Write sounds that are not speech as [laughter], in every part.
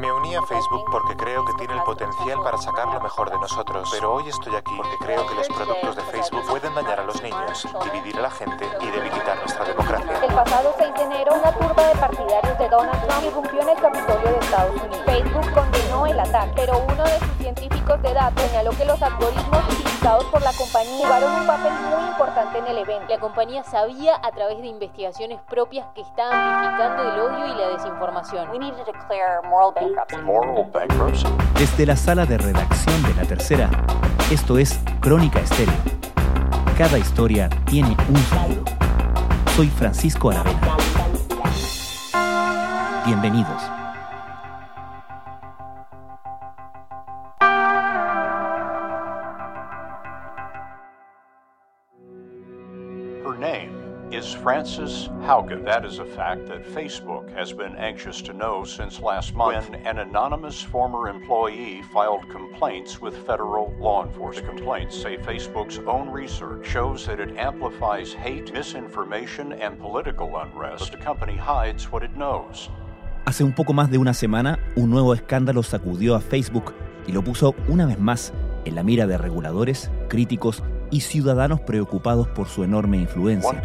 Me uní a Facebook porque creo que tiene el potencial para sacar lo mejor de nosotros, pero hoy estoy aquí porque creo que los productos de Facebook pueden dañar a los niños, dividir a la gente y debilitar nuestra democracia. El pasado 6 de enero, una turba de partidarios de Donald Trump irrumpió en el Capitolio de Estados Unidos. Facebook condenó el ataque, pero uno de sus científicos de datos señaló que los algoritmos utilizados por la compañía jugaron un papel muy importante en el evento. La compañía sabía a través de investigaciones propias que está amplificando el odio y la desinformación. Desde la sala de redacción de La Tercera, esto es Crónica Estéreo. Cada historia tiene un sonido. Soy Francisco Aravena. Bienvenidos. Is Frances Haugen. That is a fact that Facebook has been anxious to know since last month when an anonymous former employee filed complaints with federal law enforcement. The complaints say Facebook's own research shows that it amplifies hate, misinformation, and political unrest. But the company hides what it knows. Hace un poco más de una semana, un nuevo escándalo sacudió a Facebook y lo puso una vez más en la mira de reguladores, críticos y ciudadanos preocupados por su enorme influencia.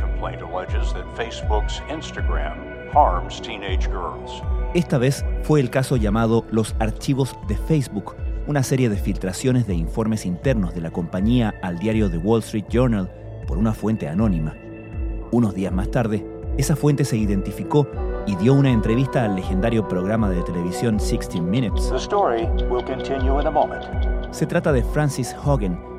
Esta vez fue el caso llamado Los Archivos de Facebook, una serie de filtraciones de informes internos de la compañía al diario The Wall Street Journal por una fuente anónima. Unos días más tarde, esa fuente se identificó y dio una entrevista al legendario programa de televisión 16 Minutes. Se trata de Francis Hogan,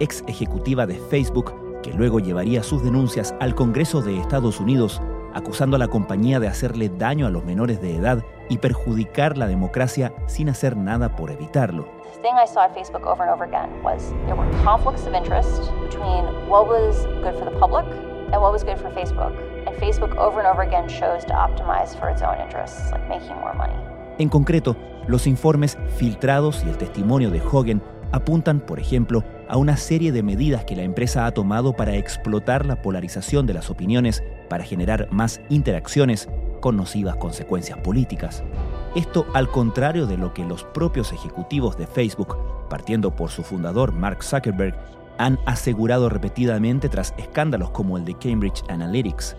ex ejecutiva de Facebook que luego llevaría sus denuncias al Congreso de Estados Unidos acusando a la compañía de hacerle daño a los menores de edad y perjudicar la democracia sin hacer nada por evitarlo. thing I saw at Facebook over and over again was there were conflicts of interest between what was good for the public and what was good for Facebook. And Facebook over and over again chose to optimize for its own interests, like making more money. En concreto, los informes filtrados y el testimonio de Hogan apuntan, por ejemplo, a una serie de medidas que la empresa ha tomado para explotar la polarización de las opiniones para generar más interacciones con nocivas consecuencias políticas. Esto al contrario de lo que los propios ejecutivos de Facebook, partiendo por su fundador Mark Zuckerberg, han asegurado repetidamente tras escándalos como el de Cambridge Analytics.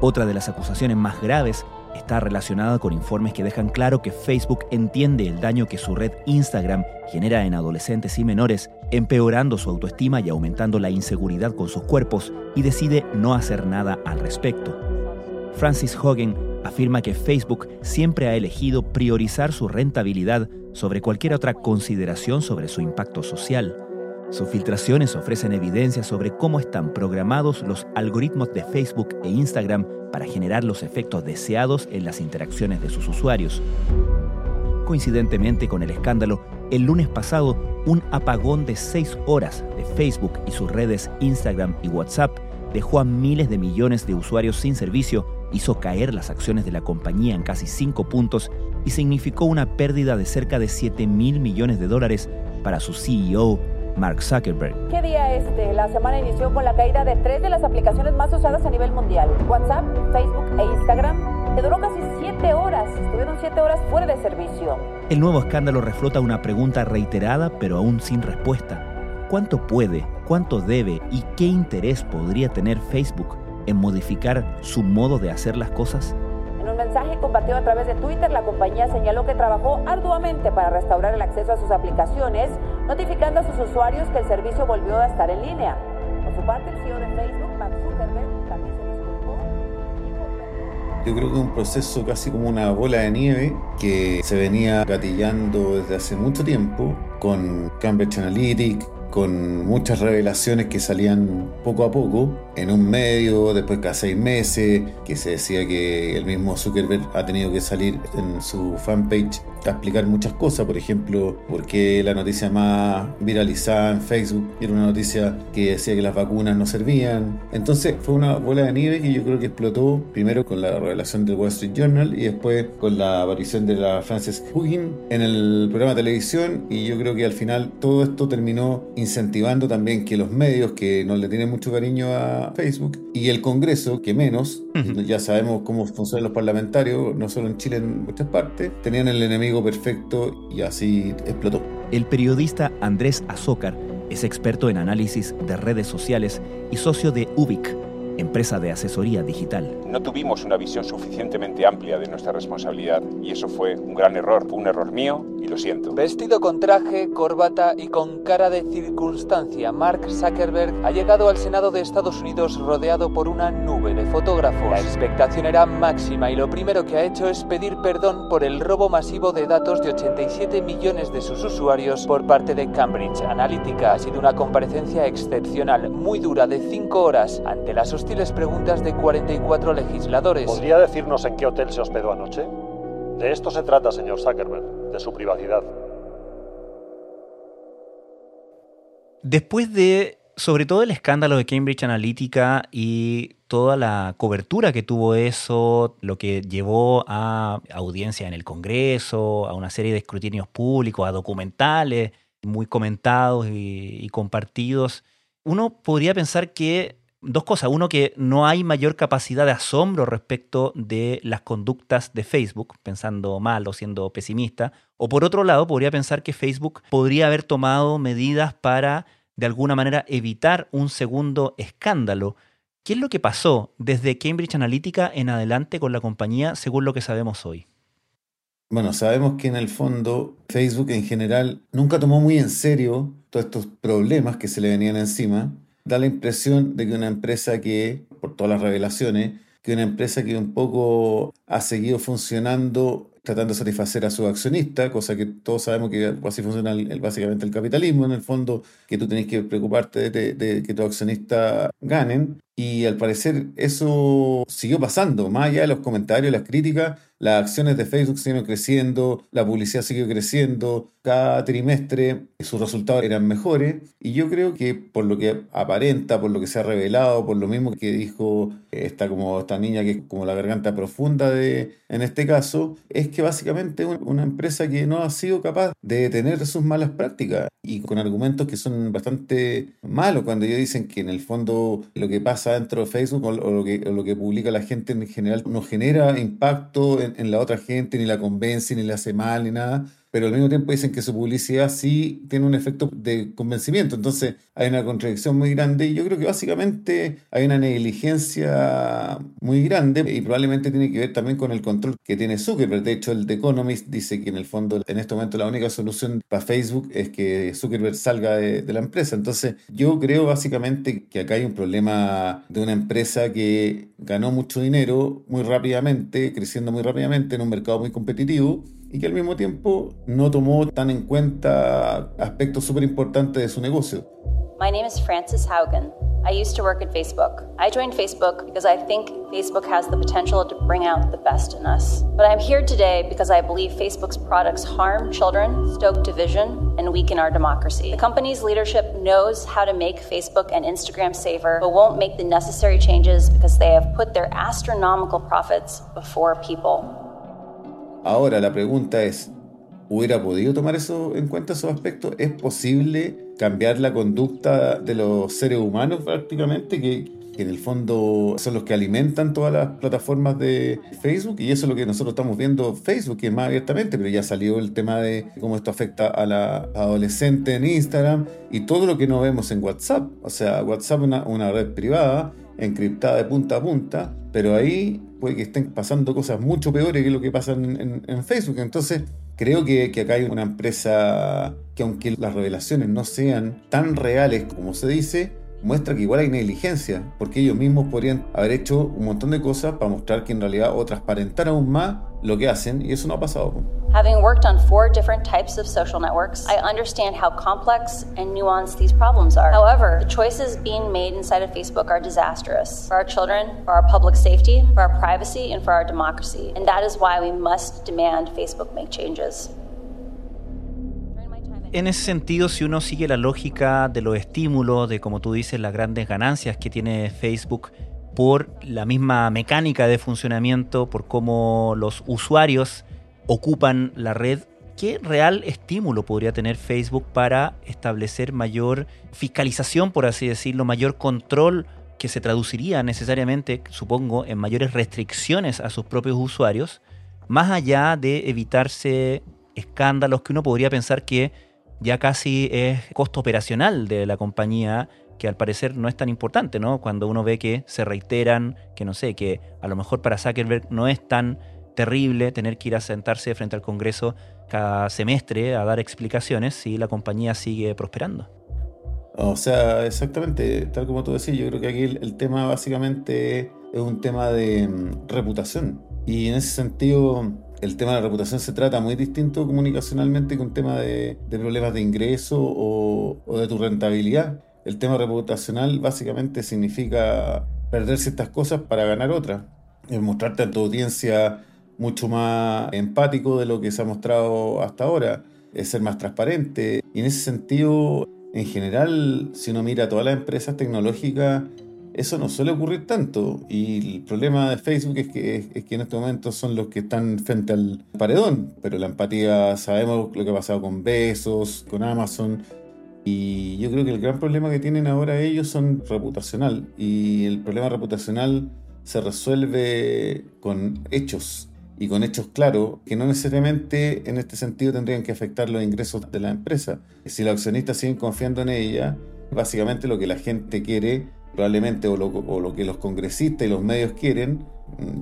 Otra de las acusaciones más graves está relacionada con informes que dejan claro que Facebook entiende el daño que su red Instagram genera en adolescentes y menores, empeorando su autoestima y aumentando la inseguridad con sus cuerpos, y decide no hacer nada al respecto. Francis Hogan afirma que Facebook siempre ha elegido priorizar su rentabilidad sobre cualquier otra consideración sobre su impacto social. Sus filtraciones ofrecen evidencia sobre cómo están programados los algoritmos de Facebook e Instagram para generar los efectos deseados en las interacciones de sus usuarios. Coincidentemente con el escándalo, el lunes pasado, un apagón de seis horas de Facebook y sus redes Instagram y WhatsApp dejó a miles de millones de usuarios sin servicio, hizo caer las acciones de la compañía en casi cinco puntos y significó una pérdida de cerca de 7 mil millones de dólares para su CEO Mark Zuckerberg. ¿Qué día este? La semana inició con la caída de tres de las aplicaciones más usadas a nivel mundial, WhatsApp, Facebook e Instagram, que duró casi siete horas, estuvieron siete horas fuera de servicio. El nuevo escándalo reflota una pregunta reiterada pero aún sin respuesta. ¿Cuánto puede, cuánto debe y qué interés podría tener Facebook en modificar su modo de hacer las cosas? Mensaje compartido a través de Twitter, la compañía señaló que trabajó arduamente para restaurar el acceso a sus aplicaciones, notificando a sus usuarios que el servicio volvió a estar en línea. Por su parte, el CEO de Facebook, Mark Zuckerberg, también se disculpó. Yo creo que un proceso casi como una bola de nieve que se venía gatillando desde hace mucho tiempo con Cambridge Analytica, con muchas revelaciones que salían poco a poco, en un medio, después cada seis meses, que se decía que el mismo Zuckerberg ha tenido que salir en su fanpage a explicar muchas cosas, por ejemplo, porque la noticia más viralizada en Facebook era una noticia que decía que las vacunas no servían. Entonces fue una bola de nieve que yo creo que explotó primero con la revelación del Wall Street Journal y después con la aparición de la Frances Hugin en el programa de televisión y yo creo que al final todo esto terminó incentivando también que los medios que no le tienen mucho cariño a Facebook y el Congreso, que menos, ya sabemos cómo funcionan los parlamentarios, no solo en Chile, en muchas partes, tenían el enemigo perfecto y así explotó. El periodista Andrés Azócar es experto en análisis de redes sociales y socio de Ubic, empresa de asesoría digital. No tuvimos una visión suficientemente amplia de nuestra responsabilidad y eso fue un gran error, fue un error mío y lo siento. Vestido con traje, corbata y con cara de circunstancia, Mark Zuckerberg ha llegado al Senado de Estados Unidos rodeado por una nube de fotógrafos. La expectación era máxima y lo primero que ha hecho es pedir perdón por el robo masivo de datos de 87 millones de sus usuarios por parte de Cambridge Analytica. Ha sido una comparecencia excepcional, muy dura, de 5 horas, ante las hostiles preguntas de 44 legisladores. ¿Podría decirnos en qué hotel se hospedó anoche? De esto se trata, señor Zuckerberg, de su privacidad. Después de, sobre todo el escándalo de Cambridge Analytica y toda la cobertura que tuvo eso, lo que llevó a audiencia en el Congreso, a una serie de escrutinios públicos, a documentales muy comentados y, y compartidos, uno podría pensar que dos cosas. Uno, que no hay mayor capacidad de asombro respecto de las conductas de Facebook, pensando mal o siendo pesimista. O por otro lado, podría pensar que Facebook podría haber tomado medidas para, de alguna manera, evitar un segundo escándalo. ¿Qué es lo que pasó desde Cambridge Analytica en adelante con la compañía, según lo que sabemos hoy? Bueno, sabemos que en el fondo Facebook en general nunca tomó muy en serio todos estos problemas que se le venían encima da la impresión de que una empresa que, por todas las revelaciones, que una empresa que un poco ha seguido funcionando tratando de satisfacer a su accionista, cosa que todos sabemos que así funciona el, básicamente el capitalismo, en el fondo, que tú tenés que preocuparte de, de que tus accionistas ganen. Y al parecer eso siguió pasando, más allá de los comentarios, las críticas, las acciones de Facebook siguieron creciendo, la publicidad siguió creciendo, cada trimestre sus resultados eran mejores y yo creo que por lo que aparenta, por lo que se ha revelado, por lo mismo que dijo esta, como, esta niña que es como la garganta profunda de, en este caso, es que básicamente una empresa que no ha sido capaz de detener sus malas prácticas y con argumentos que son bastante malos cuando ellos dicen que en el fondo lo que pasa dentro de Facebook o, lo, que, lo que publica la gente en general no genera impacto en, en la otra gente, ni la convence, ni le hace mal, ni nada pero al mismo tiempo dicen que su publicidad sí tiene un efecto de convencimiento. Entonces hay una contradicción muy grande y yo creo que básicamente hay una negligencia muy grande y probablemente tiene que ver también con el control que tiene Zuckerberg. De hecho, el The Economist dice que en el fondo, en este momento, la única solución para Facebook es que Zuckerberg salga de, de la empresa. Entonces yo creo básicamente que acá hay un problema de una empresa que ganó mucho dinero muy rápidamente, creciendo muy rápidamente en un mercado muy competitivo y que al mismo tiempo no tomó tan en cuenta aspectos súper importantes de su negocio. My name is Frances Haugen. I used to work at Facebook. I joined Facebook because I think Facebook has the potential to bring out the best in us. But I'm here today because I believe Facebook's products harm children, stoke division, and weaken our democracy. The company's leadership knows how to make Facebook and Instagram safer, but won't make the necessary changes because they have put their astronomical profits before people. Ahora la pregunta es, ¿hubiera podido tomar eso en cuenta esos aspectos? ¿Es posible cambiar la conducta de los seres humanos prácticamente que, en el fondo son los que alimentan todas las plataformas de Facebook y eso es lo que nosotros estamos viendo Facebook, que es más abiertamente, pero ya salió el tema de cómo esto afecta a la adolescente en Instagram y todo lo que no vemos en WhatsApp. O sea, WhatsApp es una red privada encriptada de punta a punta, pero ahí puede que estén pasando cosas mucho peores que lo que pasa en, en, Facebook. Entonces, creo que, que, acá hay una empresa que aunque las revelaciones no sean tan reales como se dice, muestra que igual hay negligencia, porque ellos mismos podrían haber hecho un montón de cosas para mostrar que en realidad o transparentar aún más lo que hacen, y eso no ha pasado. Worked on four different types of social networks, I understand how complex and nuanced these problems are. However, the choices being made inside of Facebook are disastrous for our children, for our public safety, for our privacy, and for our democracy. And that is why we must demand Facebook make changes. En ese sentido, si uno sigue la lógica de los estímulos, de como tú dices, las grandes ganancias que tiene Facebook por la misma mecánica de funcionamiento, por cómo los usuarios ocupan la red, ¿qué ¿qué real estímulo podría tener Facebook para establecer mayor fiscalización, por así decirlo, mayor control que se traduciría necesariamente, supongo, en mayores restricciones a sus propios usuarios, más allá de evitarse escándalos que uno podría pensar que ya casi es costo operacional de la compañía que al parecer no es tan importante, ¿no? Cuando uno ve que se reiteran, que no sé, que a lo mejor para Zuckerberg no es tan terrible tener que ir a sentarse frente al Congreso cada semestre a dar explicaciones si la compañía sigue prosperando. O sea, exactamente, tal como tú decís, yo creo que aquí el, tema básicamente es un tema de mm, reputación. Y en ese sentido, el tema de la reputación se trata muy distinto comunicacionalmente que un tema de, problemas de ingreso o, de tu rentabilidad. El tema reputacional básicamente significa perder ciertas cosas para ganar otras. Mostrarte a tu audiencia mucho más empático de lo que se ha mostrado hasta ahora, es ser más transparente. Y en ese sentido, en general, si uno mira todas las empresas tecnológicas, eso no suele ocurrir tanto. Y el problema de Facebook es que, es que en este momento son los que están frente al paredón. Pero la empatía, sabemos lo que ha pasado con Besos, con Amazon. Y yo creo que el gran problema que tienen ahora ellos son reputacional. Y el problema reputacional se resuelve con hechos y con hechos claros que no necesariamente en este sentido tendrían que afectar los ingresos de la empresa. Si los accionistas siguen confiando en ella, básicamente lo que la gente quiere, probablemente, o lo, que los congresistas y los medios quieren,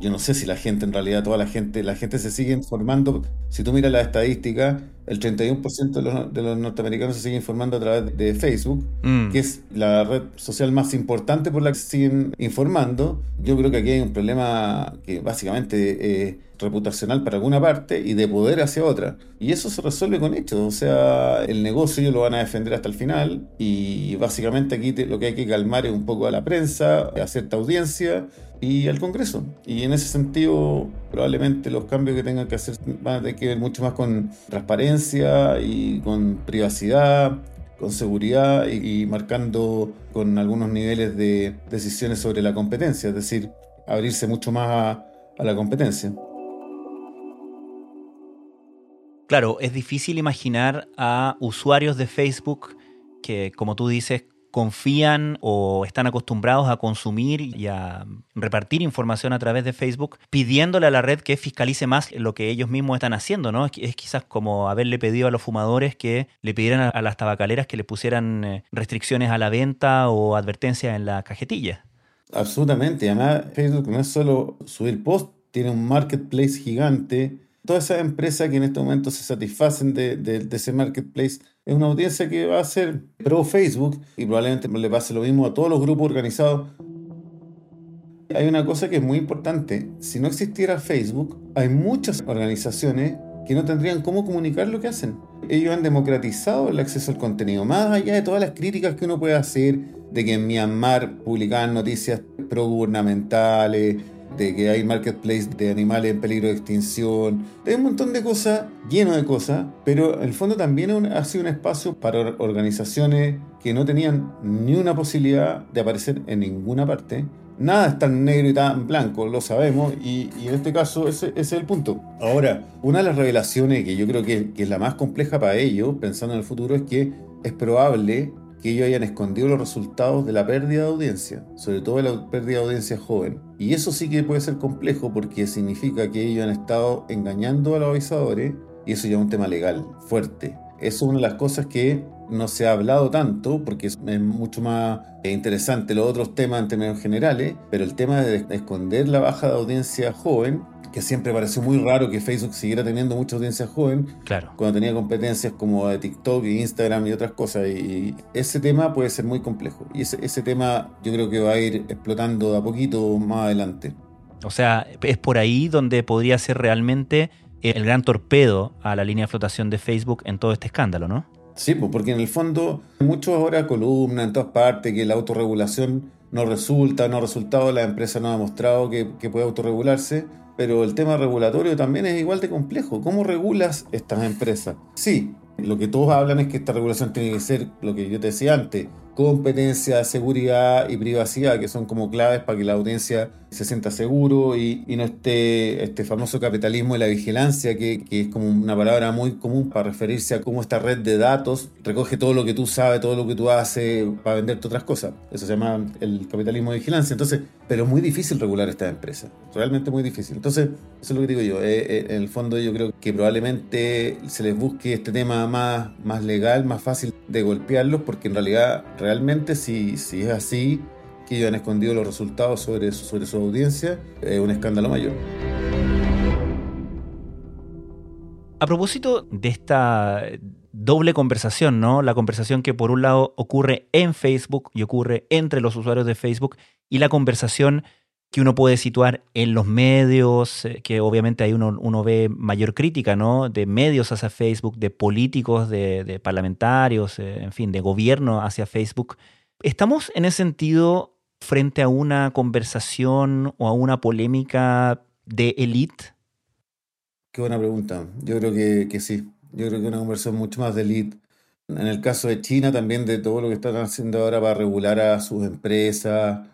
yo no sé si la gente, en realidad, toda la gente, la gente se sigue informando. Si tú miras la estadística, el 31% de los, de los, norteamericanos se sigue informando a través de Facebook, mm. que es la red social más importante por la que se siguen informando. Yo creo que aquí hay un problema que básicamente es reputacional para alguna parte y de poder hacia otra. Y eso se resuelve con hechos. O sea, el negocio ellos lo van a defender hasta el final y básicamente aquí lo que hay que calmar es un poco a la prensa, a cierta audiencia y al Congreso. Y en ese sentido, probablemente los cambios que tengan que hacer van a tener que ver mucho más con transparencia y con privacidad, con seguridad y, marcando con algunos niveles de decisiones sobre la competencia, es decir, abrirse mucho más a la competencia. Claro, es difícil imaginar a usuarios de Facebook que, como tú dices, confían o están acostumbrados a consumir y a repartir información a través de Facebook, pidiéndole a la red que fiscalice más lo que ellos mismos están haciendo, ¿no? Es quizás como haberle pedido a los fumadores que le pidieran a las tabacaleras que le pusieran eh, restricciones a la venta o advertencias en la cajetilla. Absolutamente, además Facebook no es solo subir post, tiene un marketplace gigante. Todas esas empresas que en este momento se satisfacen de, ese marketplace es una audiencia que va a ser pro Facebook y probablemente le pase lo mismo a todos los grupos organizados. Hay una cosa que es muy importante. Si no existiera Facebook, hay muchas organizaciones que no tendrían cómo comunicar lo que hacen. Ellos han democratizado el acceso al contenido, más allá de todas las críticas que uno puede hacer de que en Myanmar publicaban noticias pro gubernamentales, de que hay marketplace de animales en peligro de extinción, hay un montón de cosas, lleno de cosas, pero en el fondo también ha sido un espacio para organizaciones que no tenían ni una posibilidad de aparecer en ninguna parte. Nada es tan negro y tan blanco, lo sabemos, y, en este caso ese, es el punto. Ahora, una de las revelaciones que yo creo que, que es la más compleja para ellos, pensando en el futuro, es que es probable que ellos hayan escondido los resultados de la pérdida de audiencia, sobre todo de la pérdida de audiencia joven. Y eso sí que puede ser complejo porque significa que ellos han estado engañando a los avisadores y eso ya es un tema legal fuerte. Es una de las cosas que no se ha hablado tanto porque es mucho más interesante los otros temas en términos generales, pero el tema de esconder la baja de audiencia joven que siempre pareció muy raro que Facebook siguiera teniendo mucha audiencia joven. Claro. Cuando tenía competencias como de TikTok y Instagram y otras cosas. Y ese tema puede ser muy complejo. Y ese, ese tema yo creo que va a ir explotando de a poquito más adelante. O sea, es por ahí donde podría ser realmente el gran torpedo a la línea de flotación de Facebook en todo este escándalo, ¿no? Sí, pues porque en el fondo muchos ahora columnas en todas partes que la autorregulación no resulta, no ha resultado, la empresa no ha demostrado que, que puede autorregularse pero el tema regulatorio también es igual de complejo. ¿Cómo regulas estas empresas? Sí, lo que todos hablan es que esta regulación tiene que ser lo que yo te decía antes, competencia, seguridad y privacidad, que son como claves para que la audiencia se sienta seguro y, no esté este famoso capitalismo de la vigilancia, que, que, es como una palabra muy común para referirse a cómo esta red de datos recoge todo lo que tú sabes, todo lo que tú haces para venderte otras cosas. Eso se llama el capitalismo de vigilancia. Entonces, pero es muy difícil regular estas empresas, realmente muy difícil. Entonces, eso es lo que digo yo. Eh, eh, en el fondo yo creo que probablemente se les busque este tema más, más legal, más fácil de golpearlos, porque en realidad, realmente si, si es así, que han escondido los resultados sobre, sobre su audiencia, es un escándalo mayor. A propósito de esta doble conversación, ¿no? La conversación que por un lado ocurre en Facebook y ocurre entre los usuarios de Facebook y la conversación que uno puede situar en los medios, eh, que obviamente ahí uno, uno, ve mayor crítica, ¿no? De medios hacia Facebook, de políticos, de, de parlamentarios, eh, en fin, de gobierno hacia Facebook. ¿Estamos en ese sentido frente a una conversación o a una polémica de élite? Qué buena pregunta. Yo creo que, que, sí. Yo creo que una conversación mucho más de élite. En el caso de China, también de todo lo que están haciendo ahora para regular a sus empresas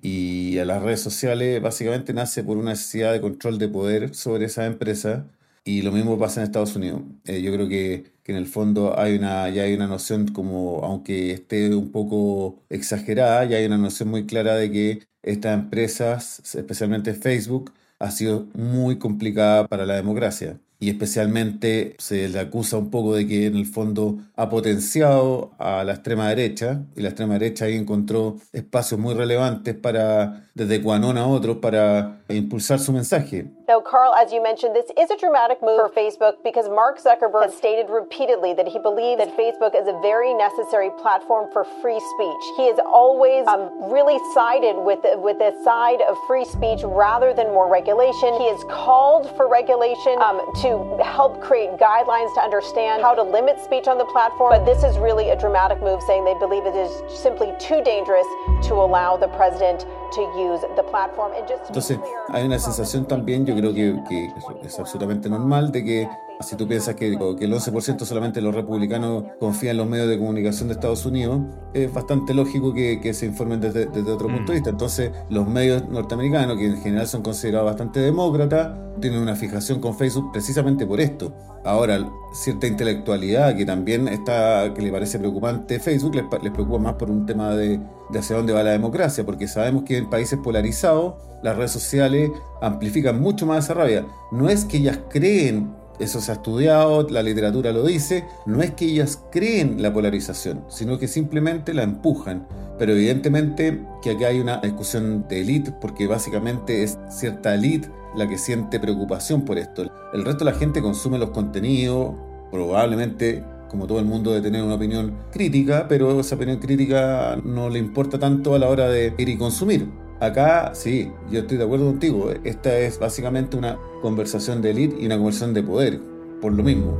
y a las redes sociales, básicamente nace por una necesidad de control de poder sobre esas empresas y lo mismo pasa en Estados Unidos. Eh, yo creo que, que, en el fondo hay una, ya hay una noción como, aunque esté un poco exagerada, ya hay una noción muy clara de que estas empresas, especialmente Facebook, ha sido muy complicada para la democracia y especialmente se le acusa un poco de que en el fondo ha potenciado a la extrema derecha y la extrema derecha ahí encontró espacios muy relevantes para desde Quanon a otros para impulsar su mensaje. Now, Carl, as you mentioned, this is a dramatic move for Facebook because Mark Zuckerberg has stated repeatedly that he believes that Facebook is a very necessary platform for free speech. He has always um, really sided with the, with the side of free speech rather than more regulation. He has called for regulation um, to help create guidelines to understand how to limit speech on the platform. But this is really a dramatic move, saying they believe it is simply too dangerous to allow the president to use the platform. And just Entonces, hay una sensación también, yo creo que, que es absolutamente normal, de que si tú piensas que, que el 11% solamente de los republicanos confían en los medios de comunicación de Estados Unidos, es bastante lógico que, que se informen desde, desde otro punto de mm. vista. Entonces, los medios norteamericanos, que en general son considerados bastante demócratas, tienen una fijación con Facebook precisamente por esto. Ahora, cierta intelectualidad que también está, que le parece preocupante Facebook, les, les preocupa más por un tema de, de hacia dónde va la democracia, porque sabemos que en países polarizados las redes sociales amplifican mucho más esa rabia. No es que ellas creen eso se ha estudiado, la literatura lo dice, no es que ellas creen la polarización, sino que simplemente la empujan. Pero evidentemente que aquí hay una discusión de élite, porque básicamente es cierta élite la que siente preocupación por esto. El resto de la gente consume los contenidos, probablemente como todo el mundo de tener una opinión crítica, pero esa opinión crítica no le importa tanto a la hora de ir y consumir. Acá sí, yo estoy de acuerdo contigo. Esta es básicamente una conversación de élite y una conversación de poder, por lo mismo.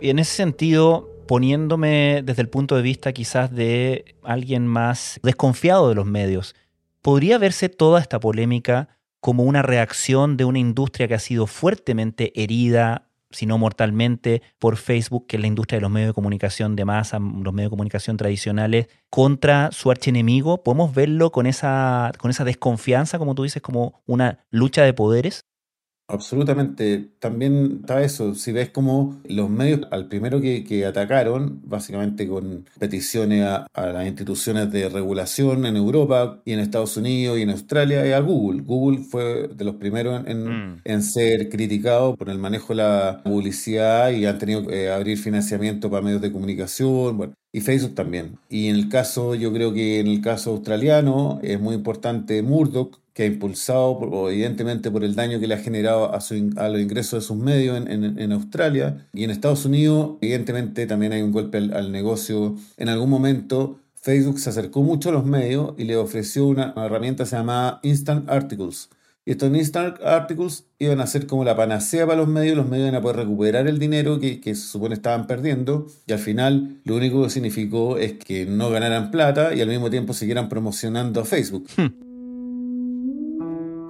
Y en ese sentido, poniéndome desde el punto de vista quizás de alguien más desconfiado de los medios, ¿podría verse toda esta polémica como una reacción de una industria que ha sido fuertemente herida sino mortalmente, por Facebook, que es la industria de los medios de comunicación de masa, los medios de comunicación tradicionales, contra su archienemigo. ¿Podemos verlo con esa, con esa desconfianza, como tú dices, como una lucha de poderes? Absolutamente. También está eso. Si ves como los medios, al primero que, que atacaron, básicamente con peticiones a, las instituciones de regulación en Europa y en Estados Unidos y en Australia, es a Google. Google fue de los primeros en, mm. en ser criticado por el manejo de la publicidad y han tenido que abrir financiamiento para medios de comunicación. Bueno, y Facebook también. Y en el caso, yo creo que en el caso australiano es muy importante Murdoch, que ha impulsado, evidentemente, por el daño que le ha generado a, su, los ingresos de sus medios en, Australia. Y en Estados Unidos, evidentemente, también hay un golpe al, negocio. En algún momento, Facebook se acercó mucho a los medios y le ofreció una, herramienta llamada Instant Articles. Y estos Instant Articles iban a ser como la panacea para los medios, los medios iban a poder recuperar el dinero que, que, se supone estaban perdiendo, y al final lo único que significó es que no ganaran plata y al mismo tiempo siguieran promocionando a Facebook. Hmm.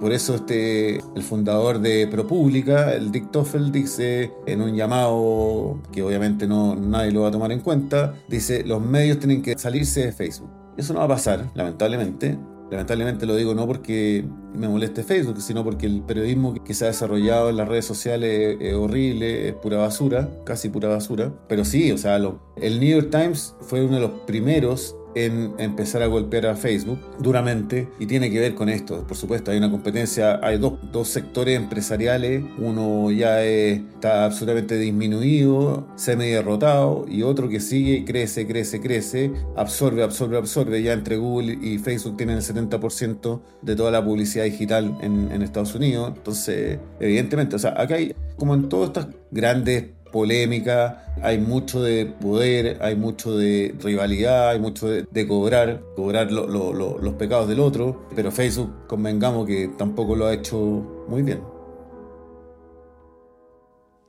Por eso este, el fundador de ProPublica, el Dick Toffel, dice en un llamado que obviamente no, nadie lo va a tomar en cuenta, dice los medios tienen que salirse de Facebook. Eso no va a pasar, lamentablemente. Lamentablemente lo digo no porque me moleste Facebook, sino porque el periodismo que se ha desarrollado en las redes sociales es horrible, es pura basura, casi pura basura. Pero sí, o sea, el New York Times fue uno de los primeros en empezar a golpear a Facebook duramente y tiene que ver con esto. Por supuesto, hay una competencia, hay dos, dos sectores empresariales, uno ya está absolutamente disminuido, semi derrotado y otro que sigue, crece, crece, crece, absorbe, absorbe, absorbe. Ya entre Google y Facebook tienen el 70% de toda la publicidad digital en, en Estados Unidos. Entonces, evidentemente, o sea, acá hay, como en todas estas grandes polémica, hay mucho de poder, hay mucho de rivalidad, hay mucho de, cobrar, cobrar los pecados del otro, pero Facebook, convengamos que tampoco lo ha hecho muy bien.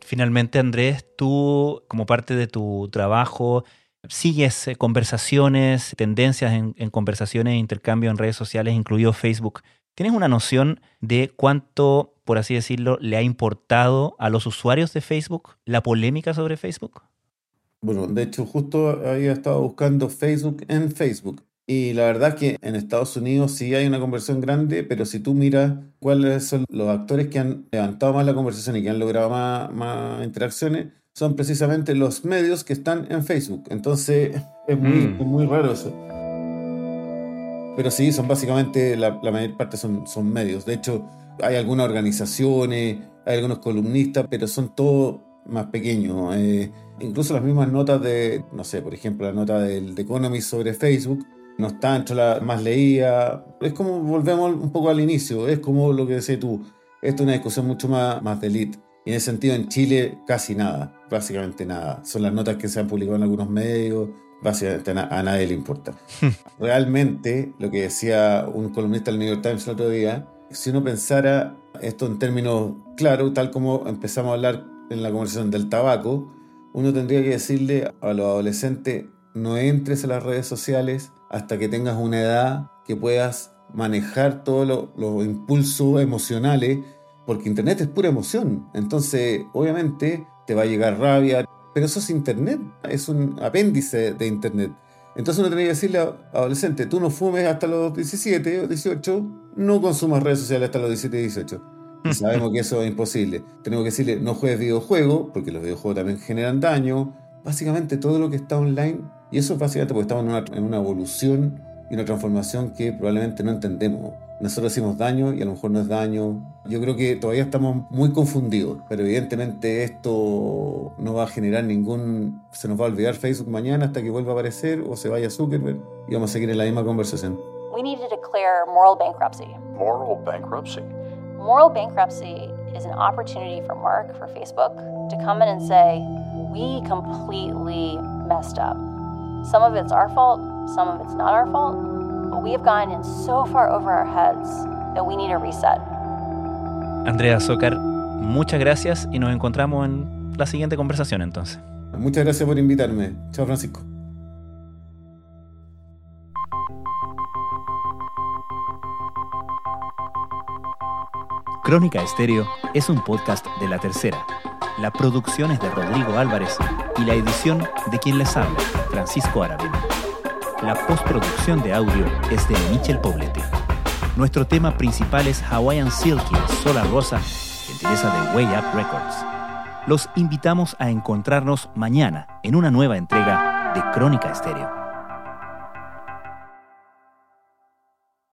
Finalmente, Andrés, tú, como parte de tu trabajo, sigues eh, conversaciones, tendencias en, en conversaciones e intercambio en redes sociales, incluido Facebook. ¿Tienes una noción de cuánto por así decirlo, le ha importado a los usuarios de Facebook la polémica sobre Facebook? Bueno, de hecho justo había estado buscando Facebook en Facebook. Y la verdad es que en Estados Unidos sí hay una conversión grande, pero si tú miras cuáles son los actores que han levantado más la conversación y que han logrado más, interacciones, son precisamente los medios que están en Facebook. Entonces [laughs] es muy, mm. muy raro eso. Pero sí, son básicamente, la, la mayor parte son, son medios. De hecho, hay algunas organizaciones, hay algunos columnistas, pero son todos más pequeños. Eh, incluso las mismas notas de, no sé, por ejemplo, la nota del The Economist sobre Facebook no está entre las más leídas. Es como, volvemos un poco al inicio, es como lo que decías tú, esto es una discusión mucho más, más de elite. Y en ese sentido, en Chile, casi nada, básicamente nada. Son las notas que se han publicado en algunos medios, básicamente a, a nadie le importa. [laughs] Realmente, lo que decía un columnista del New York Times el otro día, si uno pensara esto en términos claros, tal como empezamos a hablar en la conversación del tabaco, uno tendría que decirle a los adolescentes, no entres a las redes sociales hasta que tengas una edad que puedas manejar todos los impulsos emocionales, porque Internet es pura emoción. Entonces, obviamente, te va a llegar rabia, pero eso es Internet, es un apéndice de Internet. Entonces uno tendría que decirle a adolescente, tú no fumes hasta los 17 o 18, no consumas redes sociales hasta los 17 y 18. [laughs] Y sabemos que eso es imposible. Tenemos que decirle, no juegues videojuegos, porque los videojuegos también generan daño. Básicamente todo lo que está online, y eso es básicamente porque estamos en una, en una evolución y una transformación que probablemente no entendemos nosotros hicimos daño y a lo mejor no es daño. Yo creo que todavía estamos muy confundidos, pero evidentemente esto no va a generar ningún... Se nos va a olvidar Facebook mañana hasta que vuelva a aparecer o se vaya Zuckerberg y vamos a seguir en la misma conversación. We need to declare moral bankruptcy. Moral bankruptcy. Moral bankruptcy is an opportunity for Mark, for Facebook, to come in and say, we completely messed up. Some of it's our fault, some of it's not our fault. we have gone in so far over our heads that we need a reset. Andrea Zócar, muchas gracias y nos encontramos en la siguiente conversación entonces. Muchas gracias por invitarme. Chao Francisco. Crónica Estéreo es un podcast de La Tercera. La producción es de Rodrigo Álvarez y la edición de quien les habla, Francisco Aravena. La postproducción de audio es de Michel Poblete. Nuestro tema principal es Hawaiian Silky Sola Rosa, gentileza de Way Up Records. Los invitamos a encontrarnos mañana en una nueva entrega de Crónica Estéreo.